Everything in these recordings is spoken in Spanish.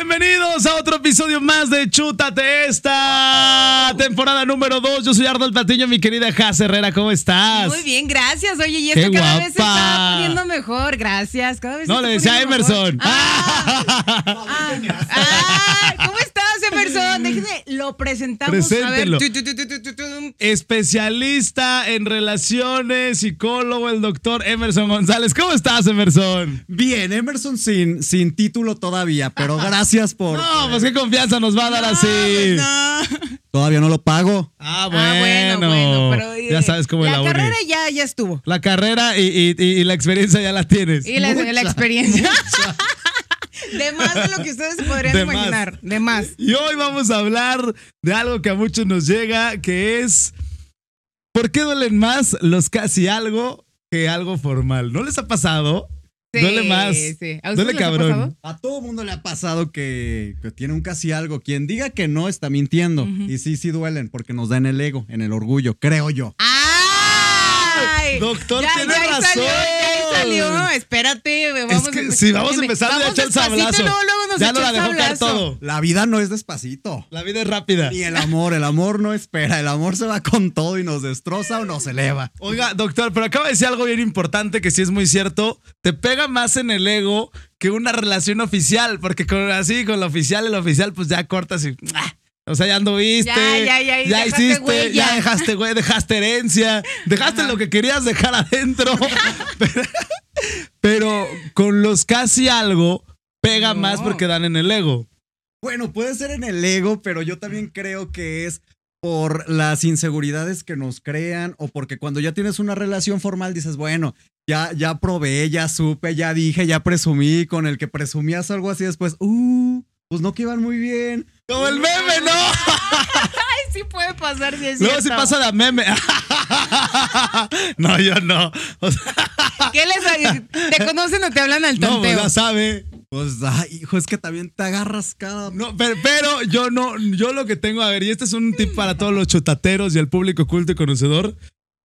Bienvenidos a otro episodio más de Chútate esta temporada número 2. Yo soy Arnold Patiño, mi querida Jaz Herrera, ¿cómo estás? Muy bien, gracias. Oye, y Qué esto cada vez se guapa. está poniendo mejor. Gracias. Cada vez se No, está le decía a poniendo mejor. Emerson. Ah, ah, ¿Cómo estás, Emerson? Déjenme lo presentamos. A ver. Preséntelo. tu, tu, tu, tu, tu, tu, tu. Especialista en relaciones, psicólogo, el doctor Emerson González. ¿Cómo estás, Emerson? Bien, Emerson sin, sin título todavía, pero gracias por. No, pues qué confianza nos va a dar No, así. pues no. Todavía no lo pago. Ah, bueno. Ah, bueno, bueno, pero eh, ya sabes cómo es la la uni. carrera ya, ya estuvo. La carrera y, y- y- y la experiencia ya la tienes. Y la, Mucha, la experiencia. de más de lo que ustedes podrían De más. imaginar. De más. Y hoy vamos a hablar de algo que a muchos nos llega, que es ¿por qué duelen más los casi algo que algo formal? ¿No les ha pasado? Sí, duele más. sí. ¿A ustedes Duele cabrón. A todo mundo le ha pasado que, que tiene un casi algo. Quien diga que no está mintiendo. Ujú. Y sí, sí duelen, porque nos da en el ego, en el orgullo, creo yo. ¡Ay! Doctor, ya, tiene ya razón. Salió, salió. Espérate, vamos es que a si vamos a empezar vamos a echar el sablazo. luego, luego nos ya no la dejó caer todo. La vida no es despacito. La vida es rápida. Ni el amor, el amor no espera, el amor se va con todo y nos destroza o nos eleva. Oiga, doctor, pero acaba de decir algo bien importante que sí es muy cierto. Te pega más en el ego que una relación oficial, porque con, así con la oficial, el oficial, pues ya cortas y. ¡ah! O sea, ya anduviste. Ya, ya, ya, y dejaste hiciste, huella. ya dejaste, güey, dejaste herencia, dejaste Ajá. lo que querías dejar adentro. pero, pero con los casi algo, pega No. más porque dan en el ego. Bueno, puede ser en el ego, pero yo también creo que es por las inseguridades que nos crean o porque cuando ya tienes una relación formal dices, bueno, ya, ya probé, ya supe, ya dije, ya presumí, con el que presumías algo así después, uh, pues no que iban muy bien. Como el meme, ¿no? Ay, sí puede pasar, sí es Luego sí cierto. pasa de meme. no, yo no. O sea, ¿Qué les ¿Te conocen o te hablan al no, pues tonteo? ya sabe. Pues, ay, hijo, es que también te agarras cada... No, pero, pero yo no, yo lo que tengo, a ver, y este es un tip para todos los chutateros y el público culto y conocedor,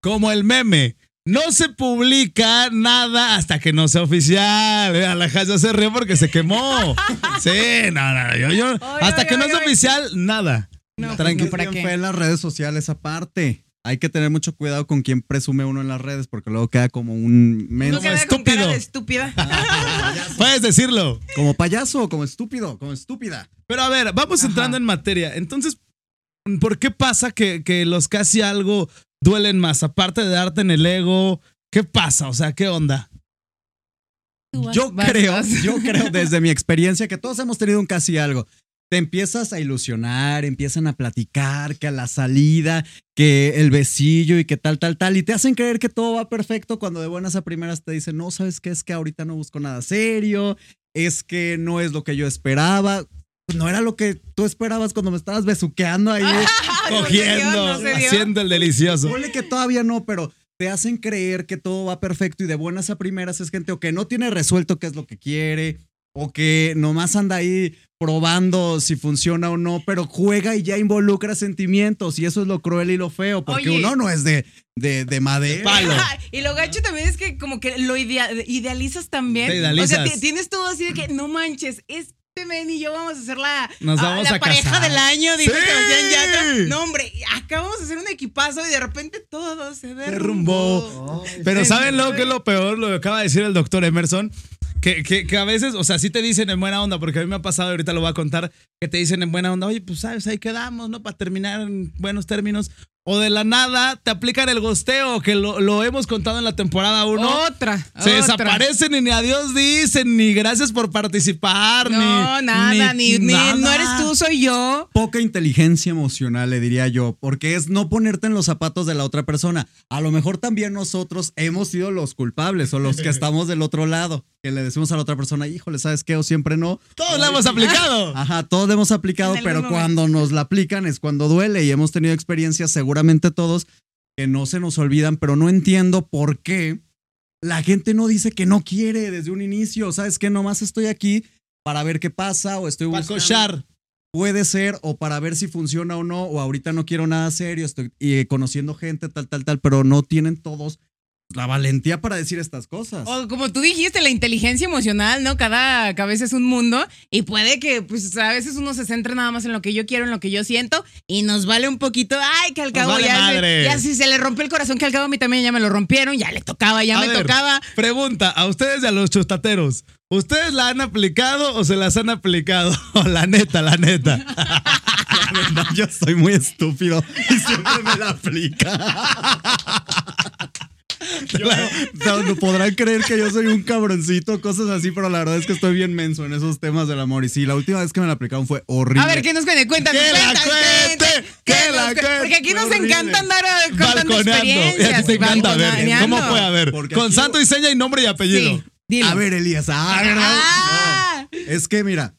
como el meme. No se publica nada hasta que no sea oficial. Eh, La ya se rió porque se quemó. Sí, no, no, yo, yo- hasta oy, que no oy, oy. oficial, nada. No, Tranquilo, no, ¿para qué? en las redes sociales aparte. Hay que tener mucho cuidado con quién presume uno en las redes porque luego queda como un No con cara estúpido. de estúpida. Puedes decirlo. como payaso, como estúpido, como estúpida. Pero a ver, vamos Ajá. entrando en materia. Entonces, ¿por qué pasa que, que los casi algo duelen más? Aparte de darte en el ego, ¿qué pasa? O sea, ¿qué onda? Yo Vas, creo, vas. yo creo desde mi experiencia que todos hemos tenido un casi algo. Te empiezas a ilusionar, empiezan a platicar, que a la salida, que el besillo y que tal, tal, tal, y te hacen creer que todo va perfecto cuando de buenas a primeras te dicen, no, ¿sabes qué? Es que ahorita no busco nada serio, es que no es lo que yo esperaba. No era lo que tú esperabas cuando me estabas besuqueando ahí. Cogiendo, no haciendo el delicioso. Ponle que todavía no, pero te hacen creer que todo va perfecto y de buenas a primeras es gente o que no tiene resuelto qué es lo que quiere o que nomás anda ahí probando si funciona o no, pero juega y ya involucra sentimientos y eso es lo cruel y lo feo, porque Oye. uno no es de, de, de madera. palo. y lo gacho también es que como que lo idea- idealizas también. Te idealizas. O sea, ti- tienes todo así de que no manches, este men y yo vamos a hacer la, Nos ah, vamos la a pareja casar. del año, dijo Sí. Sebastián Yatra. No, hombre, acabamos de hacer un equipazo y de repente todo se derrumbó. Derrumbó. Pero ¿saben lo que es lo peor? Lo que acaba de decir el doctor Emerson. Que, que, que a veces, o sea, sí te dicen en buena onda, porque a mí me ha pasado, ahorita lo voy a contar, que te dicen en buena onda, oye, pues sabes, ahí quedamos, ¿no? Para terminar en buenos términos. O de la nada te aplican el gosteo, que lo, lo hemos contado en la temporada 1. Otra. Se otra. desaparecen y ni adiós dicen, ni gracias por participar, No, ni. nada, ni, ni- nada. no eres tú, soy yo. Poca inteligencia emocional, le diría yo, porque es no ponerte en los zapatos de la otra persona. A lo mejor también nosotros hemos sido los culpables o los que estamos del otro lado, que le decimos a la otra persona, híjole, ¿sabes qué? O siempre no. Todos lo hemos aplicado. Ajá, todos le hemos aplicado, pero momento. cuando nos la aplican es cuando duele y hemos tenido experiencias seguramente todos que no se nos olvidan, pero no entiendo por qué la gente no dice que no quiere desde un inicio, ¿sabes qué? Nomás estoy aquí para ver qué pasa o estoy Para buscando. cochar. Puede ser o para ver si funciona o no, o ahorita no quiero nada serio, estoy eh, conociendo gente, tal, tal, tal, pero no tienen todos la valentía para decir estas cosas. O como tú dijiste, la inteligencia emocional, ¿no? Cada cabeza es un mundo y puede que, pues, a veces uno se centre nada más en lo que yo quiero, en lo que yo siento y nos vale un poquito, ay, que al cabo vale ya, madre. se, ya si se le rompió el corazón, que al cabo a mí también ya me lo rompieron, ya le tocaba, ya A me ver, tocaba. Pregunta a ustedes y a los chustateros. ¿Ustedes la han aplicado o se las han aplicado? la neta, la neta. La verdad, yo soy muy estúpido y siempre me la aplica. Yo- no, podrán creer que yo soy un cabroncito, cosas así, pero la verdad es que estoy bien menso en esos temas del amor. Y sí, la última vez que me la aplicaron fue horrible. A ver, ¿qué nos cuente? Cuéntanos, Que la cuente, que la cuéntanos, Porque aquí cuente. nos Horrible. encanta andar contando Balconeando. Y a ti experiencias. te encanta, a ver. ¿Cómo fue? A ver. Porque Con santo y seña y nombre y apellido. Sí. A ver, Elías. Ah. Ah. No. Es que mira.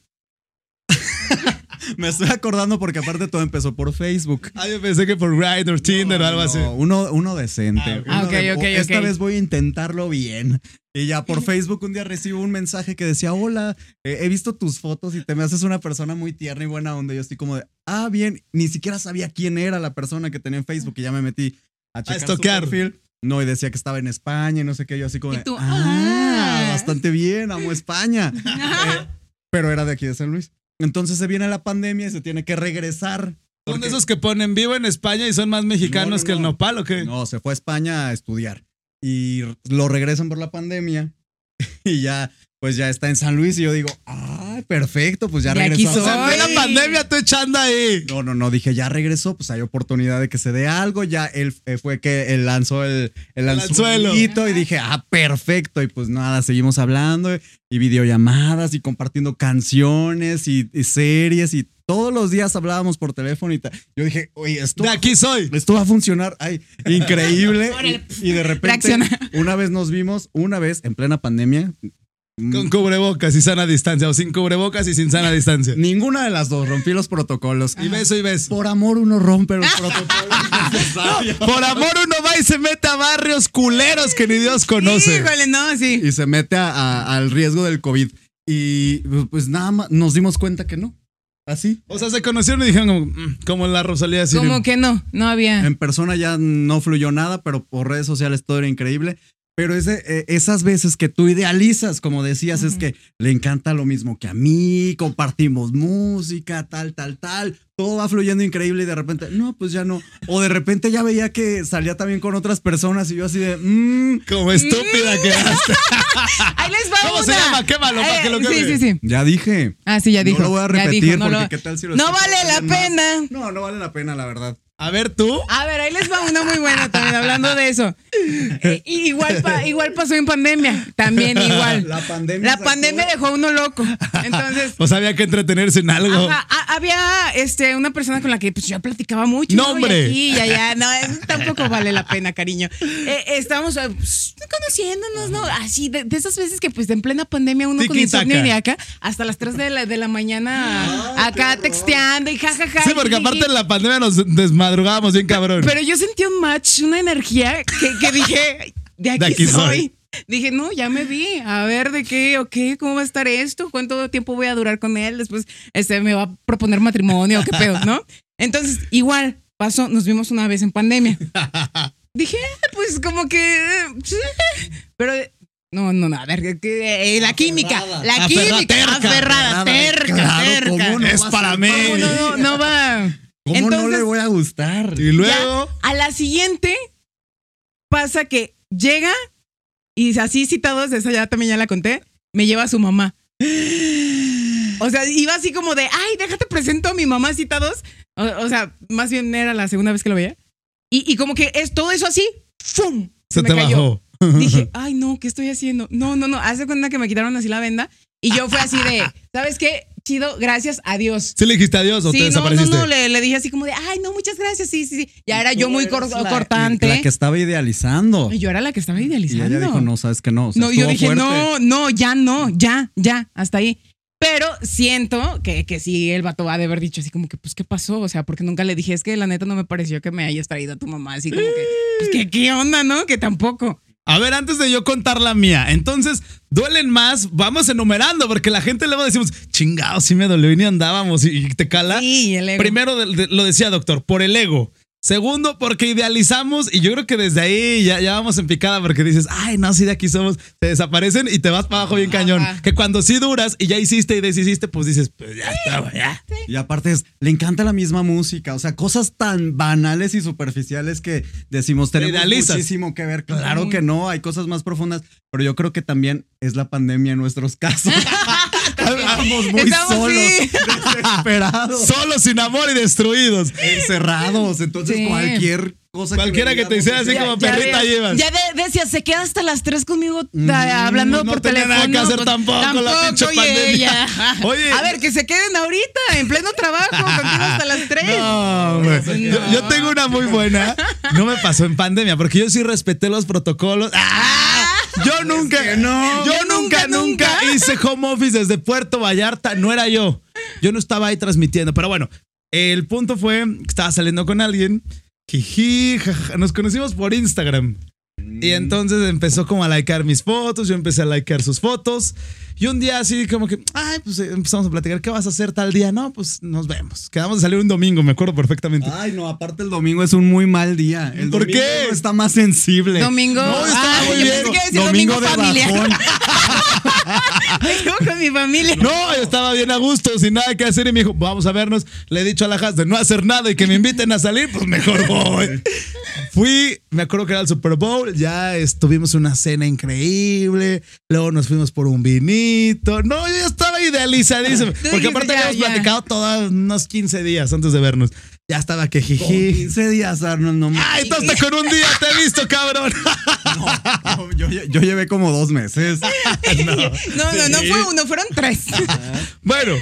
me estoy acordando porque aparte todo empezó por Facebook. Ah, yo pensé que por Grindr, Tinder o algo así. No, uno, uno decente. Ah, ok. Uno Ah, ok, de- ok, Esta vez voy a intentarlo bien. Y ya por Facebook un día recibo un mensaje que decía, hola, eh, he visto tus fotos y te me haces una persona muy tierna y buena onda. Y yo estoy como de, ah, bien, ni siquiera sabía quién era la persona que tenía en Facebook y ya me metí a checar su estoquear. perfil. No, y decía que estaba en España y no sé qué. Yo así como Y de, tú, ah, ah. bastante bien, amo España. Eh, pero era de aquí de San Luis. Entonces se viene la pandemia y se tiene que regresar. ¿Son de esos que ponen vivo en España y son más mexicanos No, no, que el no. nopal o qué? No, se fue a España a estudiar. Y lo regresan por la pandemia. Y ya, pues ya está en San Luis. Y yo digo, ah, perfecto, pues ya De aquí regresó. O sea, plena pandemia tú echando ahí. No, no, no, dije, ya regresó, pues hay oportunidad de que se dé algo. Ya él eh, fue que él lanzó el, el El anzuelo. y dije, ah, perfecto. Y pues nada, seguimos hablando y videollamadas y compartiendo canciones y, y series y todos los días hablábamos por teléfono y tal. Yo dije, oye, esto De aquí soy. esto va a funcionar. Ay, increíble. y, y de repente, Reacciona. una vez nos vimos, una vez en plena pandemia. Con mm, cubrebocas y sana distancia. O sin cubrebocas y sin sana distancia. Ninguna de las dos, rompí los protocolos. Y beso y beso. Por amor uno rompe los protocolos. Por amor uno va y se mete a barrios culeros que ni Dios conoce. Híjole, no, sí. Y se mete a- a- al riesgo del COVID. Y pues nada más nos dimos cuenta que no. Así. O sea, se conocieron y dijeron como, "Mm", como la Rosalía así. Como que no, no había. En persona ya no fluyó nada, pero por redes sociales todo era increíble. Pero ese, eh, esas veces que tú idealizas, como decías, es que le encanta lo mismo que a mí, compartimos música, tal, tal, tal. Todo va fluyendo increíble y de repente, no, pues ya no. O de repente ya veía que salía también con otras personas y yo así de, mmm, Como estúpida quedaste. Ahí les va ¿Cómo una. se llama? Quémalo para que lo Sí, queme. sí, sí. ya dije. Ah, sí, ya dijo. No lo voy a repetir dijo, no porque lo- qué tal si lo No vale la más. pena. No, no vale la pena, la verdad. A ver tú. A ver, ahí les va una muy buena también, hablando de eso. Eh, igual, pa- igual pasó en pandemia, también igual. La pandemia. La sacó- pandemia dejó a uno loco. Entonces, O sea, había que entretenerse en algo. ajá, a- había este, una persona con la que pues, yo platicaba mucho. ¿no? ¡Nombre! Y aquí y allá. No, tampoco vale la pena, cariño. Eh, estábamos eh, pues, conociéndonos, ¿no? Así, de, de esas veces que pues en plena pandemia uno con insomnio de acá, hasta las 3 de la, de la mañana acá texteando y jajaja. Sí, porque aparte en la pandemia nos desmadrugábamos bien cabrón. Pero yo sentí un match, una energía que, que dije, de aquí, De aquí soy. soy. Dije, no, ya me vi. A ver de qué, o qué, cómo va a estar esto, cuánto tiempo voy a durar con él. Después este, me va a proponer matrimonio, qué pedo, ¿no? Entonces, igual, pasó, nos vimos una vez en pandemia. Dije, ah, pues como que. Pero. No, no, no, a ver, que, eh, la química, la Aferrada, química, aferrada, aferrada, terca, claro, terca. ¿cómo no es para mí. No, no, no, no va. ¿Cómo no Entonces- le voy a gustar? Y luego. A la siguiente pasa que llega y así citados, esa ya también ya la conté, me lleva a su mamá. O sea, iba así como de, ay, déjate presento a mi mamá citados. O, o sea, más bien era la segunda vez que lo veía. Y, y como que es todo eso así, ¡fum! Se me te cayó. bajó. Dije, ay, no, ¿qué estoy haciendo? No, no, no. Hace cuenta que me quitaron así la venda. Y yo fue así de, ¿sabes qué? Chido, gracias, adiós. ¿Sí le dijiste adiós o te Sí, no, no, desapareciste? no, le, le dije así como de, ay, no, muchas gracias, sí, sí, sí. Ya era yo muy eres cor- la- cortante. La que estaba idealizando. Y yo era la que estaba Y idealizando. ella dijo, no, sabes que no. o sea, no, yo dije, fuerte. no, no, ya no, ya, ya, hasta ahí. Pero siento que, que sí, el vato va de haber dicho así como que, pues, ¿qué pasó? O sea, porque nunca le dije, es que la neta no me pareció que me hayas traído a tu mamá, así como que, pues, ¿qué, qué onda, no? Que tampoco. A ver, antes de yo contar la mía, entonces, ¿duelen más? Vamos enumerando, porque la gente luego decimos, chingado, sí me dolió y ni andábamos y y te cala. Sí, el ego. Primero de- de- lo decía doctor, por el ego. Segundo, porque idealizamos y yo creo que desde ahí ya, ya vamos en picada porque dices, ay, no, si de aquí somos, se desaparecen y te vas para abajo bien cañón. Que cuando sí duras y ya hiciste y deshiciste, pues dices, pues ya está, güey, ya. Y aparte es, le encanta la misma música, o sea, cosas tan banales y superficiales que decimos, tenemos idealizas. muchísimo que ver. Claro que no, hay cosas más profundas, pero yo creo que también es la pandemia en nuestros casos. Estamos muy Estamos, solos, sí. desesperados, Solos, sin amor y destruidos. encerrados. Entonces, Sí. cualquier cosa Cualquiera le que te hiciera así ya- como Ya perrita llevas. Ya de- decía, se queda hasta las 3 conmigo ta- hablando no por tenía teléfono. nada que hacer pues, tampoco, la pinche oye, pandemia. ella. Oye. A ver, que se queden ahorita, en pleno trabajo, contigo hasta las 3. No, güey. Yo, yo tengo una muy buena. No me pasó en pandemia, porque yo sí respeté los protocolos. ¡Ah! Yo nunca, que no. yo nunca, nunca, nunca hice home office desde Puerto Vallarta. No era yo. Yo no estaba ahí transmitiendo. Pero bueno, el punto fue que estaba saliendo con alguien. Jiji. Nos conocimos por Instagram. Y entonces empezó como a likear mis fotos, yo empecé a likear sus fotos. Y un día así como que, ay, pues eh, empezamos a platicar, ¿qué vas a hacer tal día? No, pues nos vemos. Quedamos de salir un domingo, me acuerdo perfectamente. Ay, no, aparte el domingo es un muy mal día. El ¿Por domingo qué? Está más sensible. Domingo. No, Ah, muy bien. Domingo, domingo, de familiar. bajón. Con mi familia. No, yo estaba bien a gusto, sin nada que hacer. Y me dijo, vamos a vernos. Le he dicho a la Has de no hacer nada y que me inviten a salir, pues mejor voy. Fui, me acuerdo que era el Super Bowl, ya estuvimos una cena increíble. Luego nos fuimos por un vinito. No, yo ya estaba idealizadísimo. Porque aparte ya, habíamos ya. platicado todos unos 15 días antes de vernos. Ya estaba que Con jiji. 15 días, Arnold, no Ay, entonces con un día te he visto, cabrón. No, yo, yo llevé como dos meses. No, no, no fue uno, fueron tres. Bueno,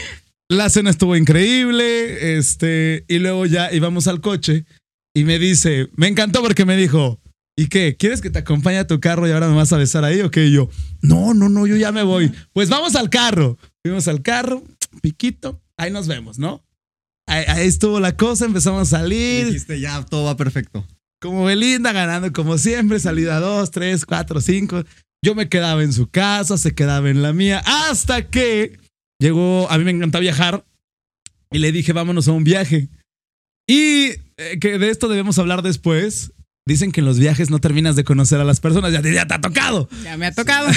la cena estuvo increíble, este, y luego ya íbamos al coche y me dice, me encantó porque me dijo, ¿y qué? ¿Quieres que te acompañe a tu carro y ahora me vas a besar ahí o qué? Y yo, no, no, no, yo ya me voy. Pues vamos al carro. Fuimos al carro, piquito, ahí nos vemos, ¿no? Ahí, estuvo la cosa, empezamos a salir. Dijiste, ya, todo va perfecto. Como Belinda ganando como siempre, salida 2, 3, 4, 5. Yo me quedaba en su casa, se quedaba en la mía, hasta que llegó, a mí me encanta viajar, y le dije, vámonos a un viaje. Y eh, que de esto debemos hablar después. Dicen que en los viajes no terminas de conocer a las personas, ya, ya te ha tocado. Ya me ha tocado.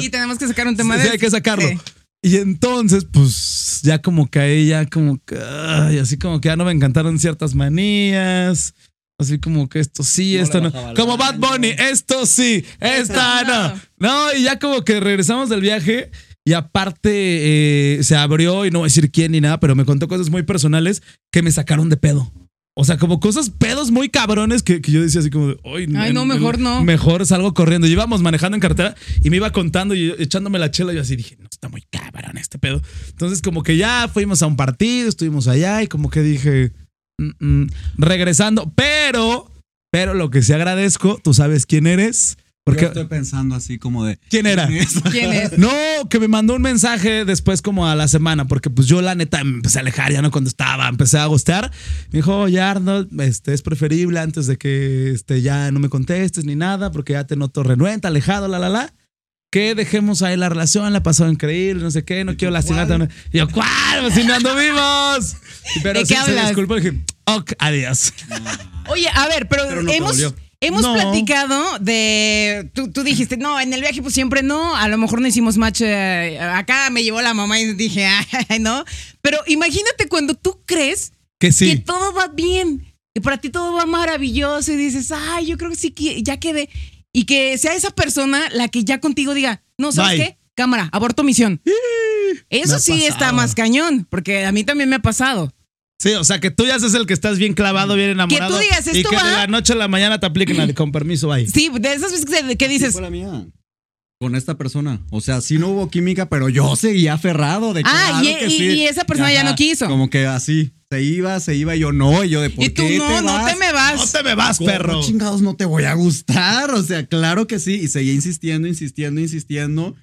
Y tenemos que sacar un tema Sí, de sí, hay que sacarlo. Sí. Y entonces, pues, ya como que a ella, como que, ay, así como que ya no me encantaron ciertas manías. Así como que esto sí, No esto no. Como Bad. Bunny, esto sí, esta No. no. No, y ya como que regresamos del viaje y aparte eh, se abrió, y no voy a decir quién ni nada, pero me contó cosas muy personales que me sacaron de pedo. O sea, como cosas, pedos muy cabrones que, que yo decía así como, de, "Ay, Ay, no, mejor no". Mejor salgo corriendo. Y íbamos manejando en carretera y me iba contando y echándome la chela. Y yo así dije, no, está muy cabrón este pedo. Entonces, como que ya fuimos a un partido, estuvimos allá y como que dije, "Mm, mm", regresando. Pero, pero lo que sí agradezco, tú sabes quién eres. Porque, Yo estoy pensando así como de. ¿quién era? ¿Quién es? No, que me mandó un mensaje después como a la semana, porque pues yo la neta me empecé a alejar, ya no contestaba, empecé a gostear. Me dijo, oye Arnold, este, es preferible antes de que este, ya no me contestes ni nada, porque ya te noto renuente, alejado, la, la, la. Que dejemos ahí la relación, la pasó increíble, no sé qué, no quiero lastimarte. yo, ¿cuál? Pues si no anduvimos. Pero ¿De sí, qué se hablas? disculpó y dije, ok, adiós. Oye, a ver, pero, Pero no hemos. Hemos No. platicado de. Tú, tú dijiste, no, en el viaje, pues siempre no. A lo mejor no hicimos match. eh, acá me llevó la mamá y dije, ay, no. Pero imagínate cuando tú crees Que que sí. todo va bien. Y para ti todo va maravilloso y dices, ay, yo creo que sí, que ya quedé. Y que sea esa persona la que ya contigo diga, no, ¿sabes Bye. qué? Cámara, aborto misión. Eso sí está más cañón, porque a mí también me ha pasado. Sí, o sea, que tú ya seas el que estás bien clavado, bien enamorado. digas, y esto que de la noche a la mañana te apliquen con permiso ahí. Sí, de esas veces que, que dices, fue la mía. Con esta persona. O sea, sí no hubo química, pero yo seguía aferrado de Ah, claro y- que y- sí. y esa persona ya no quiso. Como que así. Se iba, se iba, y yo no, y yo de por y tú qué no, te no vas? te me vas. No te me vas, ¿Cómo perro. chingados no te voy a gustar? O sea, claro que sí. Y seguía insistiendo, insistiendo, insistiendo.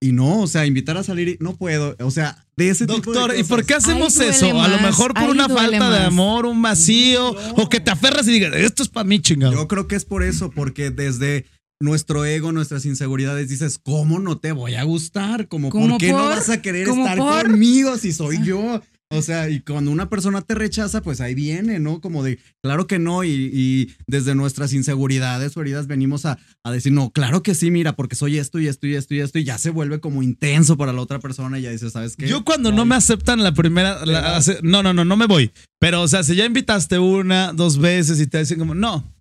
Y no, o sea, invitar a salir, y- no puedo. O sea, de ese tipo de Doctor, ¿y por qué hacemos eso? A lo mejor por una falta de amor, un vacío, No. o que te aferras y digas, esto es para mí, chingado. Yo creo que es por eso, porque desde nuestro ego, nuestras inseguridades, dices, ¿cómo no te voy a gustar? Como, ¿Cómo ¿por qué no vas a querer ¿Cómo estar por? conmigo si soy yo? O sea, y cuando una persona te rechaza, pues ahí viene, ¿no? Como de, claro que no, y, y desde nuestras inseguridades o heridas venimos a, a, decir, no, claro que sí, mira, porque soy esto y esto y esto y esto, y ya se vuelve como intenso para la otra persona y ya dice, ¿sabes qué? Yo cuando no me aceptan la primera, la, no, no, no, no me voy. Pero, o sea, si ya invitaste una, dos veces y te dicen como, no,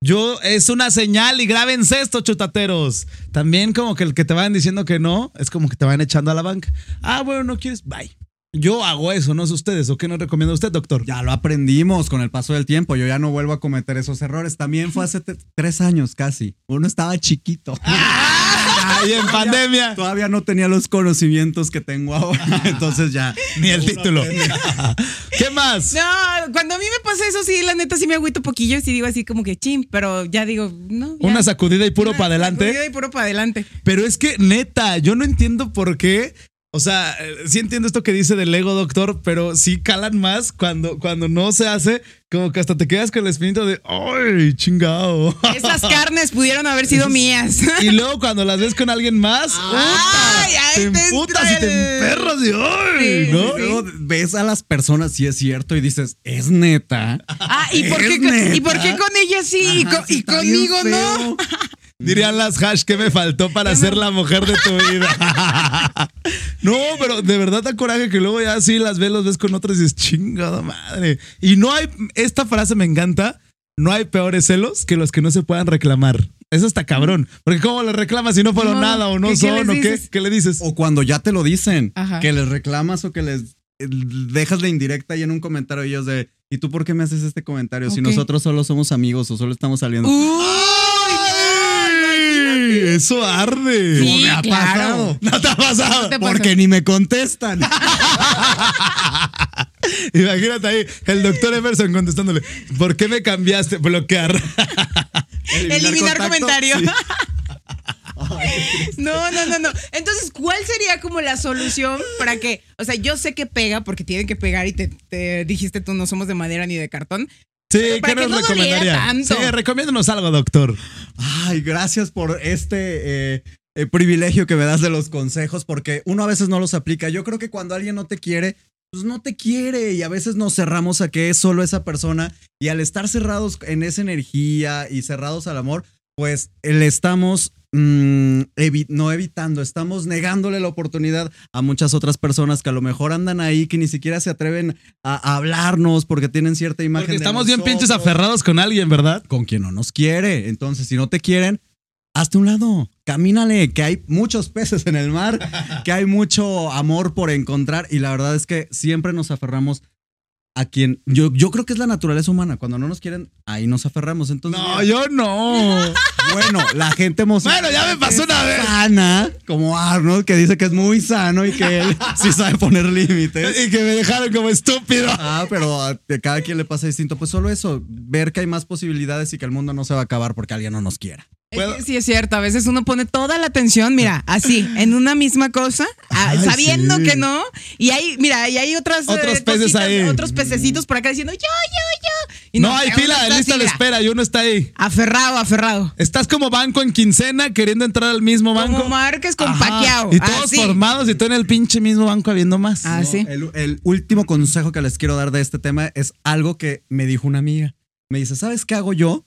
yo, es una señal y grábense esto, chutateros. También como que el que te vayan diciendo que no, es como que te van echando a la banca. Ah, bueno, no quieres, bye. Yo hago eso, no es ustedes. ¿O qué nos recomienda usted, doctor? Ya lo aprendimos con el paso del tiempo. Yo ya no vuelvo a cometer esos errores. También fue hace tres años casi. Uno estaba chiquito. Ay, en pandemia. Todavía no tenía los conocimientos que tengo ahora. Entonces ya. Ni el título. ¿Qué más? No, cuando a mí me pasa eso, sí, la neta sí me agüito poquillo. Sí digo así como que chim, pero ya digo, no. Ya. Una sacudida y puro Una para adelante. sacudida y puro para adelante. Pero es que, neta, yo no entiendo por qué. O sea, sí entiendo esto que dice del ego, doctor, pero sí calan más cuando, cuando no se hace, como que hasta te quedas con el espinito de, ¡ay, chingado! Esas carnes pudieron haber sido mías. Y luego cuando las ves con alguien más, Ay, ¡puta! ahí te emputas y te el- emperras y ¡ay! Sí, ¿no? sí, sí. Luego ves a las personas, sí es cierto, y dices, es neta. Ah, ¿y por, qué, con- ¿y por neta. qué con ella sí y, Ajá, y conmigo no? Dirían las hash que me faltó para ser la mujer de tu vida. no, pero de verdad da coraje que luego ya así las ves, los ves con otras y dices, chingada madre. Y no hay, esta frase me encanta, no hay peores celos que los que no se puedan reclamar. Eso está cabrón. Porque ¿cómo le reclamas si no fueron No, nada o no ¿qué- qué son o qué? dices? ¿Qué le dices? O cuando ya te lo dicen, Ajá. que les reclamas o que les eh, dejas la indirecta ahí en un comentario y ellos de, ¿y tú por qué me haces este comentario? Si nosotros solo somos amigos o solo estamos saliendo. ¡Ay! Eso arde. Sí, me ha claro. pasado. No te ha pasado. te Porque ni me contestan. Imagínate ahí el doctor Emerson contestándole, ¿por qué me cambiaste? Bloquear. Eliminar contacto, comentario. sí. No, no, no, no. Entonces, ¿cuál sería como la solución para que, o sea, yo sé que pega porque tienen que pegar y te, te dijiste tú no somos de madera ni de cartón. Sí, ¿qué que nos no recomendaría? tanto. Sí, recomiéndanos algo, doctor. Ay, gracias por este eh, eh, privilegio que me das de los consejos, porque uno a veces no los aplica. Yo creo que cuando alguien no te quiere, pues no te quiere y a veces nos cerramos a que es solo esa persona y al estar cerrados en esa energía y cerrados al amor, pues le estamos mm, evi- no evitando, estamos negándole la oportunidad a muchas otras personas que a lo mejor andan ahí que ni siquiera se atreven a, a hablarnos porque tienen cierta imagen. Porque de estamos bien pinches aferrados con alguien, ¿verdad? con quien no nos quiere. Entonces, si no te quieren, hazte un lado, camínale, que hay muchos peces en el mar, que hay mucho amor por encontrar y la verdad es que siempre nos aferramos a quien yo, yo creo que es la naturaleza humana. Cuando no nos quieren, ahí nos aferramos. Entonces, No, yo no. bueno, la gente emocional. Bueno, ya me pasó una vez. Sana, como Arnold, que dice que es muy sano y que él sí sabe poner límites. y que me dejaron como estúpido. Ah, pero a cada quien le pasa distinto. Pues solo eso, ver que hay más posibilidades y que el mundo no se va a acabar porque alguien no nos quiera. Sí es cierto, a veces uno pone toda la atención, mira, así, en una misma cosa, ah, Ay, sabiendo sí. que no, y hay, mira, y hay otras eh, Otros peces cositas, ahí. otros pececitos por acá diciendo yo, yo, yo. Y No, hay fila, está lista de espera y uno está ahí. Aferrado, aferrado. Estás como banco en quincena queriendo entrar al mismo banco. Como Márquez con Ajá. Paquiao. Y todos así. formados y tú en el pinche mismo banco habiendo más. Ah, sí. El, el último consejo que les quiero dar de este tema es algo que me dijo una amiga. Me dice, ¿sabes qué hago yo?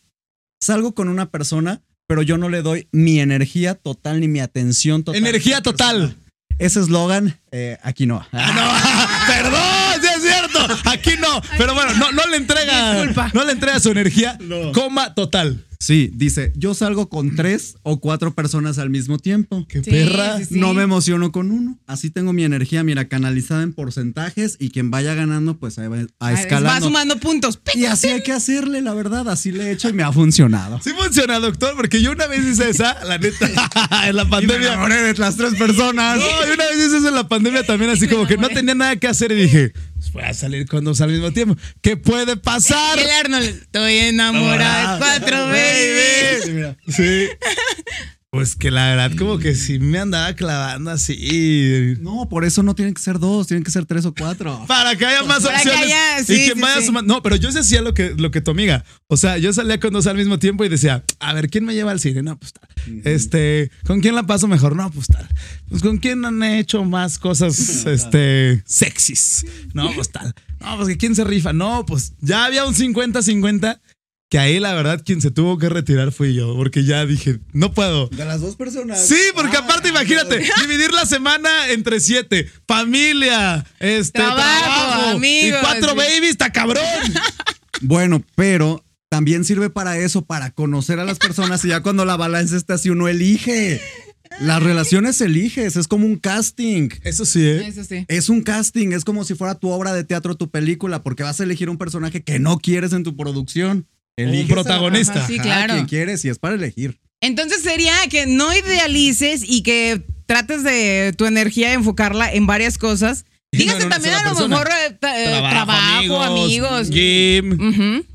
Salgo con una persona, pero yo no le doy mi energía total ni mi atención total. Energía total. Ese eslogan, eh, aquí no. Ah, no, perdón, Aquí no. Pero bueno, no, no le entrega. Disculpa. No le entrega su energía. Coma total. Sí, dice, yo salgo con tres o cuatro personas al mismo tiempo. Qué Sí, perra. sí, sí. No me emociono con uno. Así tengo mi energía, mira, canalizada en porcentajes y quien vaya ganando, pues ahí va a Ah, Va sumando puntos. Y así hay que hacerle, la verdad. Así le he hecho y me ha funcionado. Sí funciona, doctor, porque yo una vez hice esa, la neta, en la Y me pandemia. de las tres personas. No, y una vez hice eso en la pandemia también, así como que no tenía nada que hacer y dije, voy a salir con dos al mismo tiempo. ¿Qué puede pasar? El Arnold, estoy enamorada de cuatro, baby. Sí. Pues que la verdad, como que sí me andaba clavando así. No, por eso no tienen que ser dos, tienen que ser tres o cuatro. Para que haya más Para que opciones. haya- y sí, que sí, vaya sí. sumando. No, pero yo sí hacía lo que, lo que tu amiga. O sea, yo salía con dos al mismo tiempo y decía, a ver, ¿quién me lleva al cine? No, pues tal. Este, ¿con quién la paso mejor? No, pues tal. Pues con quién han hecho más cosas, este, sexys. No, pues tal. No, pues que quién se rifa. No, pues ya había un 50-50. Que ahí la verdad quien se tuvo que retirar fui yo, porque ya dije, no puedo. De las dos personas. Sí, porque aparte imagínate, dividir la semana entre siete, familia, este, Trabajo, trabajo, amigos, y cuatro sí. babies, está cabrón. Bueno, pero también sirve para eso, para conocer a las personas y ya cuando la balanza está así uno elige. Las relaciones eliges, es como un casting. Eso sí, ¿eh? Eso sí. Es un casting, es como si fuera tu obra de teatro, tu película, porque vas a elegir un personaje que no quieres en tu producción. Eliges a- protagonista. ajá, Sí, claro. Quien quieres y es para elegir. Entonces sería que no idealices y que trates de tu energía enfocarla en varias cosas. No Dígase también a lo persona. mejor eh, eh, trabajo, amigos. Gym. Ujú.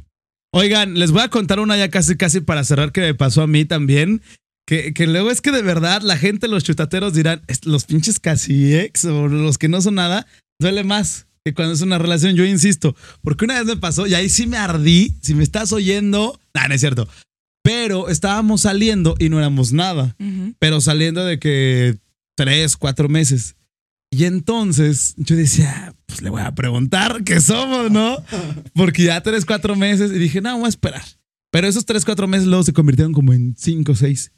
Oigan, les voy a contar una ya casi, casi para cerrar que me pasó a mí también. Que, que luego es que de verdad la gente, los chutateros dirán, "Es- los pinches casi ex o los que no son nada, duele más cuando es una relación. Yo insisto, porque una vez me pasó y ahí sí me ardí. Si me estás oyendo, nah, no es cierto. Pero estábamos saliendo y no éramos nada. Ujú. pero saliendo de que tres, cuatro meses. Y entonces yo decía, pues le voy a preguntar qué somos, ¿no? Porque ya tres, cuatro meses y dije, no, voy a esperar. Pero esos tres, cuatro meses luego se convirtieron como en cinco, seis.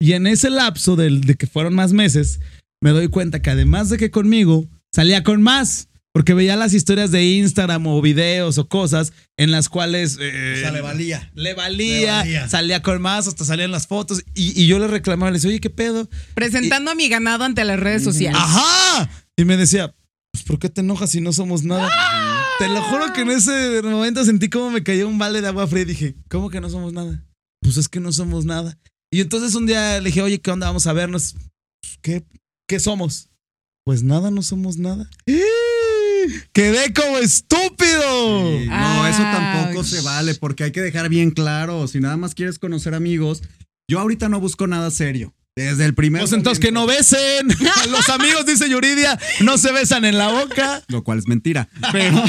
Y en ese lapso del, de que fueron más meses, me doy cuenta que además de que conmigo, salía con más. Porque veía las historias de Instagram o videos o cosas en las cuales... eh, valía. le valía, Le valía. salía con más, hasta salían las fotos. Y, y yo le reclamaba, le decía, oye, ¿qué pedo? Presentando a mi ganado ante las redes sociales. ¡Ajá! Y me decía, pues, ¿por qué te enojas si no somos nada? Te lo juro que en ese momento sentí como me cayó un balde de agua fría y dije, ¿cómo que no somos nada? Pues es que no somos nada. Y entonces un día le dije, oye, ¿qué onda? Vamos a vernos. "Pues, ¿Qué, qué somos? Pues nada, no somos nada. ¡Quedé como estúpido! Sí, No, eso Ouch. tampoco se vale, porque hay que dejar bien claro, si nada más quieres conocer amigos, yo ahorita no busco nada serio. Desde el primer Pues entonces que no besen. Los amigos, dice Yuridia, no se besan en la boca. Lo cual es mentira. Pero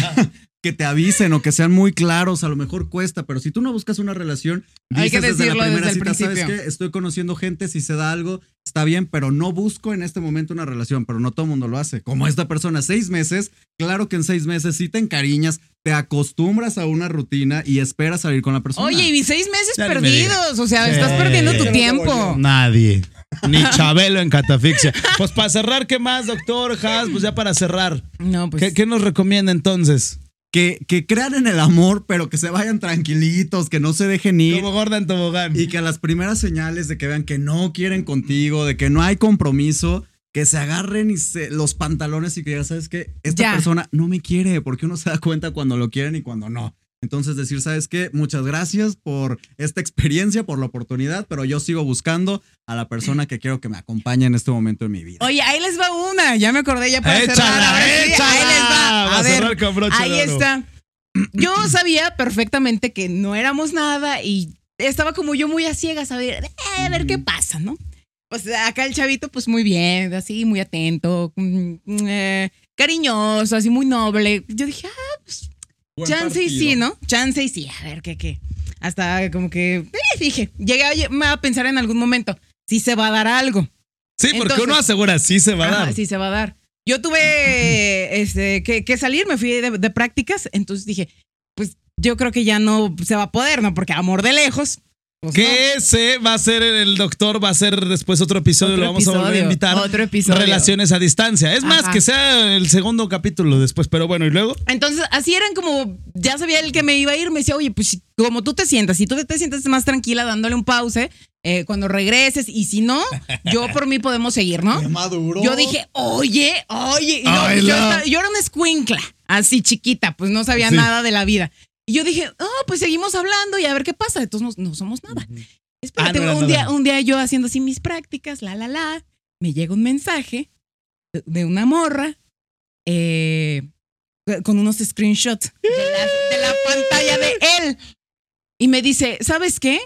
que te avisen o que sean muy claros, a lo mejor cuesta, pero si tú no buscas una relación, Hay que dices decirlo desde el cita, ¿sabes qué? Estoy conociendo gente, si se da algo, está bien, pero no busco en este momento una relación, pero no todo el mundo lo hace. Como esta persona, seis meses, claro que en seis meses sí te encariñas, te acostumbras a una rutina y esperas salir con la persona. Oye, y seis meses Ya ni me perdidos. O sea, Sí. estás perdiendo tu tiempo. Nadie. Ni Chabelo en catafixia. Pues para cerrar, ¿qué más, doctor Has? Pues ya para cerrar. No, pues. ¿Qué, qué nos recomienda entonces? Que, que crean en el amor, pero que se vayan tranquilitos, que no se dejen ir. Como gorda en tobogán. Y que a las primeras señales de que vean que no quieren contigo, de que no hay compromiso, que se agarren y se, los pantalones y que ya sabes que esta Ya. persona no me quiere, porque uno se da cuenta cuando lo quieren y cuando no. Entonces decir, ¿sabes qué? Muchas gracias por esta experiencia, por la oportunidad, pero yo sigo buscando a la persona que quiero que me acompañe en este momento de mi vida. Oye, ahí les va una. Ya me acordé ya para Échala, cerrar. Échala. ahí les va. A, a ver, cerrar con ahí está. Yo sabía perfectamente que no éramos nada y estaba como yo muy a ciegas a ver, eh, a ver qué pasa, ¿no? Pues acá el chavito, pues muy bien, así, muy atento, mm, mm, eh, cariñoso, así muy noble. Yo dije, ah, pues chance y sí, ¿no? Chance y sí, a ver qué, qué. Hasta como que, eh, dije, llegué a, a pensar en algún momento, si se va a dar algo. Sí, porque Entonces- uno asegura, sí se va a Ajá, dar. sí se va a dar. Yo tuve este, que, que salir, me fui de, de prácticas, entonces dije, pues yo creo que ya no se va a poder, ¿no? Porque amor de lejos. Pues, Que ese va a ser el doctor, va a ser después otro episodio, Otro lo vamos a volver a invitar. otro episodio. Relaciones a distancia. Es más, que sea el segundo capítulo después, pero bueno, y luego. Entonces, así eran como, ya sabía el que me iba a ir, me decía, oye, pues como tú te sientas, si tú te sientas más tranquila dándole un pause, eh, cuando regreses, y si no, yo por mí podemos seguir, ¿no? maduro. Yo dije, oye, oye. Y no, Ay, yo, la- estaba- yo era una escuincla, así chiquita, pues no sabía Sí. nada de la vida. Y yo dije, oh, pues seguimos hablando y a ver qué pasa. Entonces no, no somos nada. Espérate, Ah, no un, día, un día yo haciendo así mis prácticas, la, la, la, me llega un mensaje de- de una morra eh, con unos screenshots de la, de la pantalla de él. Y me dice, ¿sabes qué?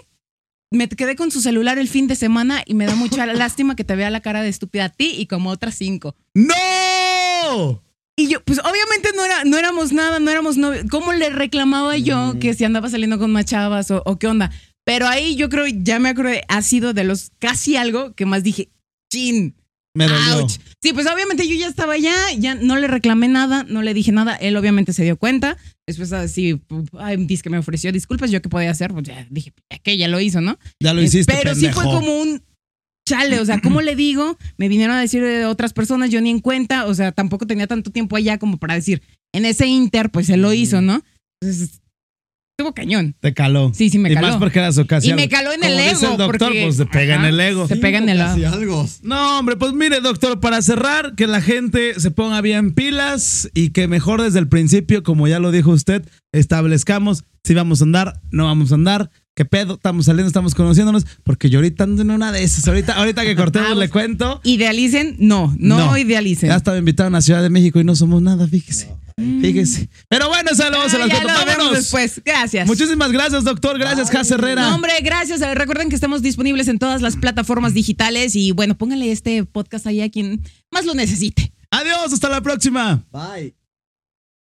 me quedé con su celular el fin de semana y me da mucha lástima que te vea la cara de estúpida a ti y como otras cinco. ¡No! Y yo, pues obviamente no, era, no éramos nada, no éramos novios. ¿Cómo le reclamaba yo Mm. que si andaba saliendo con más chavas o, o qué onda? Pero ahí yo creo, ya me acuerdo, ha sido de los casi algo que más dije, chin. Me dolió. Ouch. Sí, pues obviamente yo ya estaba allá, ya no le reclamé nada, no le dije nada. Él obviamente se dio cuenta. Después así, ay, dice que me ofreció disculpas, yo qué podía hacer, pues ya dije, que ya lo hizo, ¿no? Ya lo Eh, hiciste, Pero sí fue como un chale, o sea, ¿cómo le digo? Me vinieron a decir de otras personas, yo ni en cuenta, o sea, tampoco tenía tanto tiempo allá como para decir, en ese inter, pues él lo hizo, ¿no? Entonces, estuvo cañón. Te caló. Sí, sí me y caló. más porque eras ocasión. Y me caló en el Como dice ego, el doctor, porque- pues te pega Ajá. en el ego. Se pega en el Casi algo. No, hombre, pues mire, doctor, para cerrar, que la gente se ponga bien pilas y que mejor desde el principio, como ya lo dijo usted, establezcamos si vamos a andar, no vamos a andar, qué pedo, estamos saliendo, estamos conociéndonos, porque yo ahorita ando en una de esas. Ahorita, ahorita que cortemos le cuento. Idealicen, no, no, No. idealicen. Ya estaba invitado a Ciudad de México y no somos nada, fíjese. Fíjese. Pero bueno, se Ah, las ya cuento. lo vemos Vámonos. después. Gracias. Muchísimas gracias, doctor. Gracias, Jas Herrera. No, hombre, gracias. Eh, Recuerden que estamos disponibles en todas las plataformas digitales y bueno, pónganle este podcast ahí a quien más lo necesite. Adiós, hasta la próxima. Bye.